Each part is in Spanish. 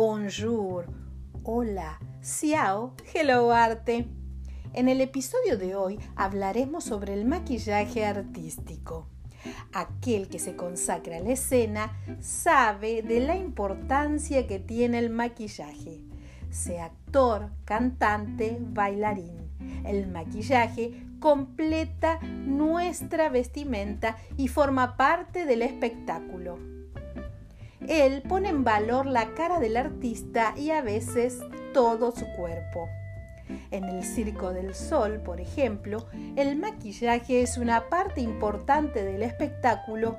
bonjour, hola, ciao, hello arte. En el episodio de hoy hablaremos sobre el maquillaje artístico. Aquel que se consacra a la escena sabe de la importancia que tiene el maquillaje, sea actor, cantante, bailarín. El maquillaje completa nuestra vestimenta y forma parte del espectáculo. Él pone en valor la cara del artista y a veces todo su cuerpo. En el Circo del Sol, por ejemplo, el maquillaje es una parte importante del espectáculo,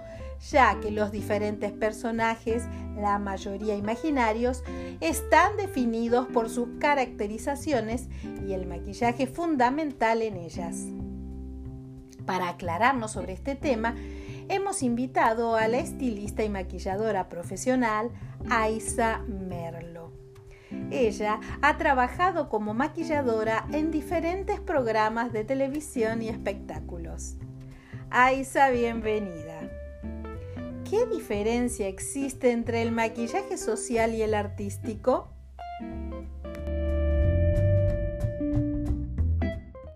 ya que los diferentes personajes, la mayoría imaginarios, están definidos por sus caracterizaciones y el maquillaje fundamental en ellas. Para aclararnos sobre este tema, hemos invitado a la estilista y maquilladora profesional Aisa Merlo. Ella ha trabajado como maquilladora en diferentes programas de televisión y espectáculos. Aisa, bienvenida. ¿Qué diferencia existe entre el maquillaje social y el artístico?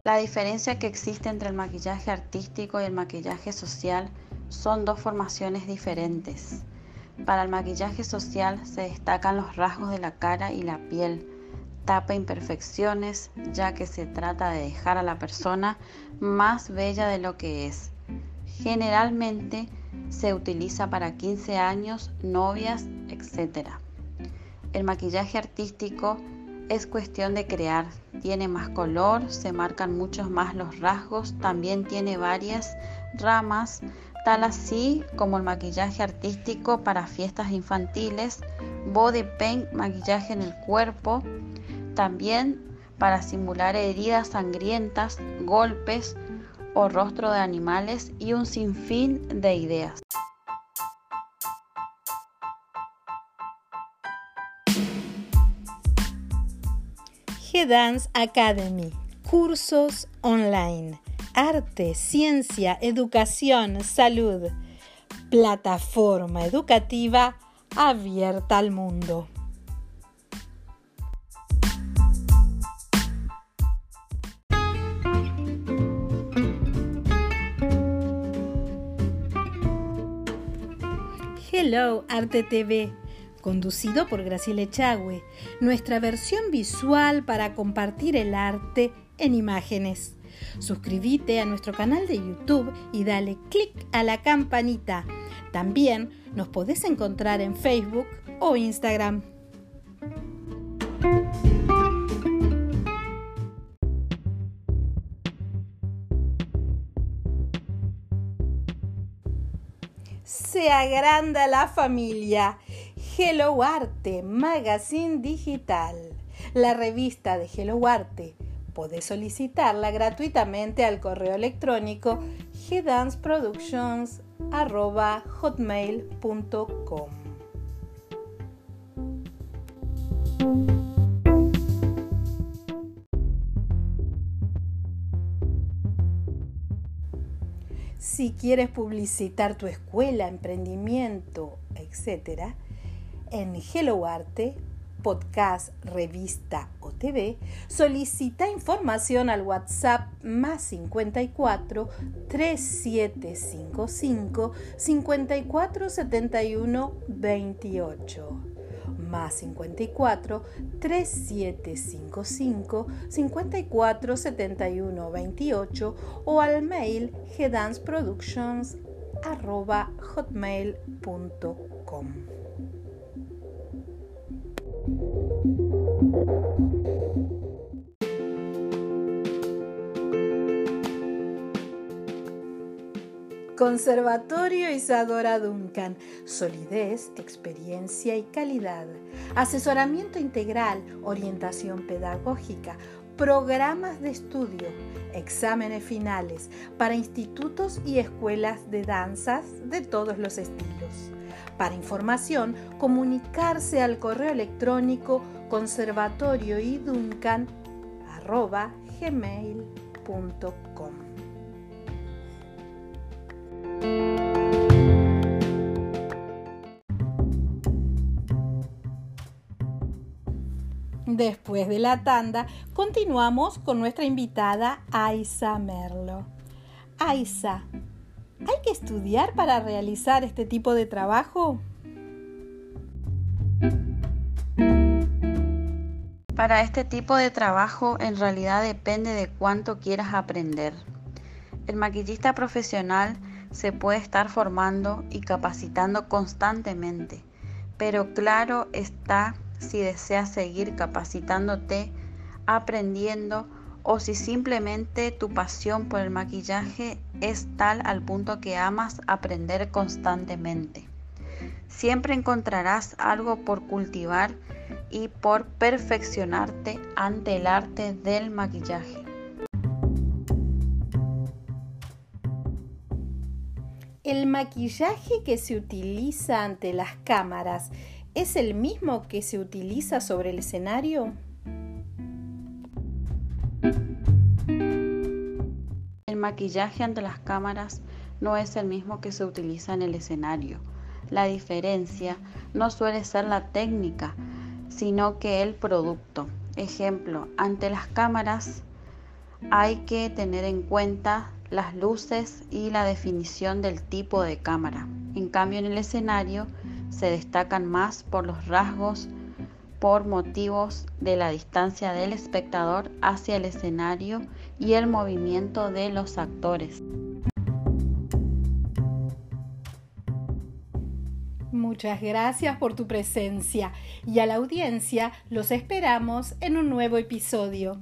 La diferencia que existe entre el maquillaje artístico y el maquillaje social son dos formaciones diferentes. Para el maquillaje social se destacan los rasgos de la cara y la piel, tapa imperfecciones, ya que se trata de dejar a la persona más bella de lo que es. Generalmente se utiliza para 15 años, novias, etc. El maquillaje artístico es cuestión de crear, tiene más color, se marcan muchos más los rasgos, también tiene varias ramas, tal así como el maquillaje artístico para fiestas infantiles, body paint, maquillaje en el cuerpo, también para simular heridas sangrientas, golpes o rostro de animales y un sinfín de ideas. G-Dance Academy, cursos online, arte, ciencia, educación, salud, plataforma educativa abierta al mundo. Hello Arte TV conducido por Graciela Echagüe, nuestra versión visual para compartir el arte en imágenes. Suscríbete a nuestro canal de YouTube y dale click a la campanita. También nos podés encontrar en Facebook o Instagram. Se agranda la familia Hello Arte, Magazine Digital, la revista de Hello Arte. Podés solicitarla gratuitamente al correo electrónico gdanceproductions.hotmail.com. Si quieres publicitar tu escuela, emprendimiento, etc., en Hello Arte, podcast, revista o TV, solicita información al WhatsApp más 54 3755 5471 28 más 54 3755 5471 28 o al mail hotmail.com Conservatorio Isadora Duncan. Solidez, experiencia y calidad. Asesoramiento integral, orientación pedagógica, programas de estudio, exámenes finales para institutos y escuelas de danzas de todos los estilos. Para información, comunicarse al correo electrónico conservatorioiduncan.gmail.com Después de la tanda, continuamos con nuestra invitada Aisa Merlo. Aisa, ¿hay que estudiar para realizar este tipo de trabajo? Para este tipo de trabajo en realidad depende de cuánto quieras aprender. El maquillista profesional se puede estar formando y capacitando constantemente, pero claro está si deseas seguir capacitándote, aprendiendo o si simplemente tu pasión por el maquillaje es tal al punto que amas aprender constantemente. Siempre encontrarás algo por cultivar y por perfeccionarte ante el arte del maquillaje. ¿El maquillaje que se utiliza ante las cámaras es el mismo que se utiliza sobre el escenario? El maquillaje ante las cámaras no es el mismo que se utiliza en el escenario. La diferencia no suele ser la técnica, sino que el producto. Ejemplo, ante las cámaras hay que tener en cuenta las luces y la definición del tipo de cámara. En cambio, en el escenario se destacan más por los rasgos, por motivos de la distancia del espectador hacia el escenario y el movimiento de los actores. Muchas gracias por tu presencia y a la audiencia los esperamos en un nuevo episodio.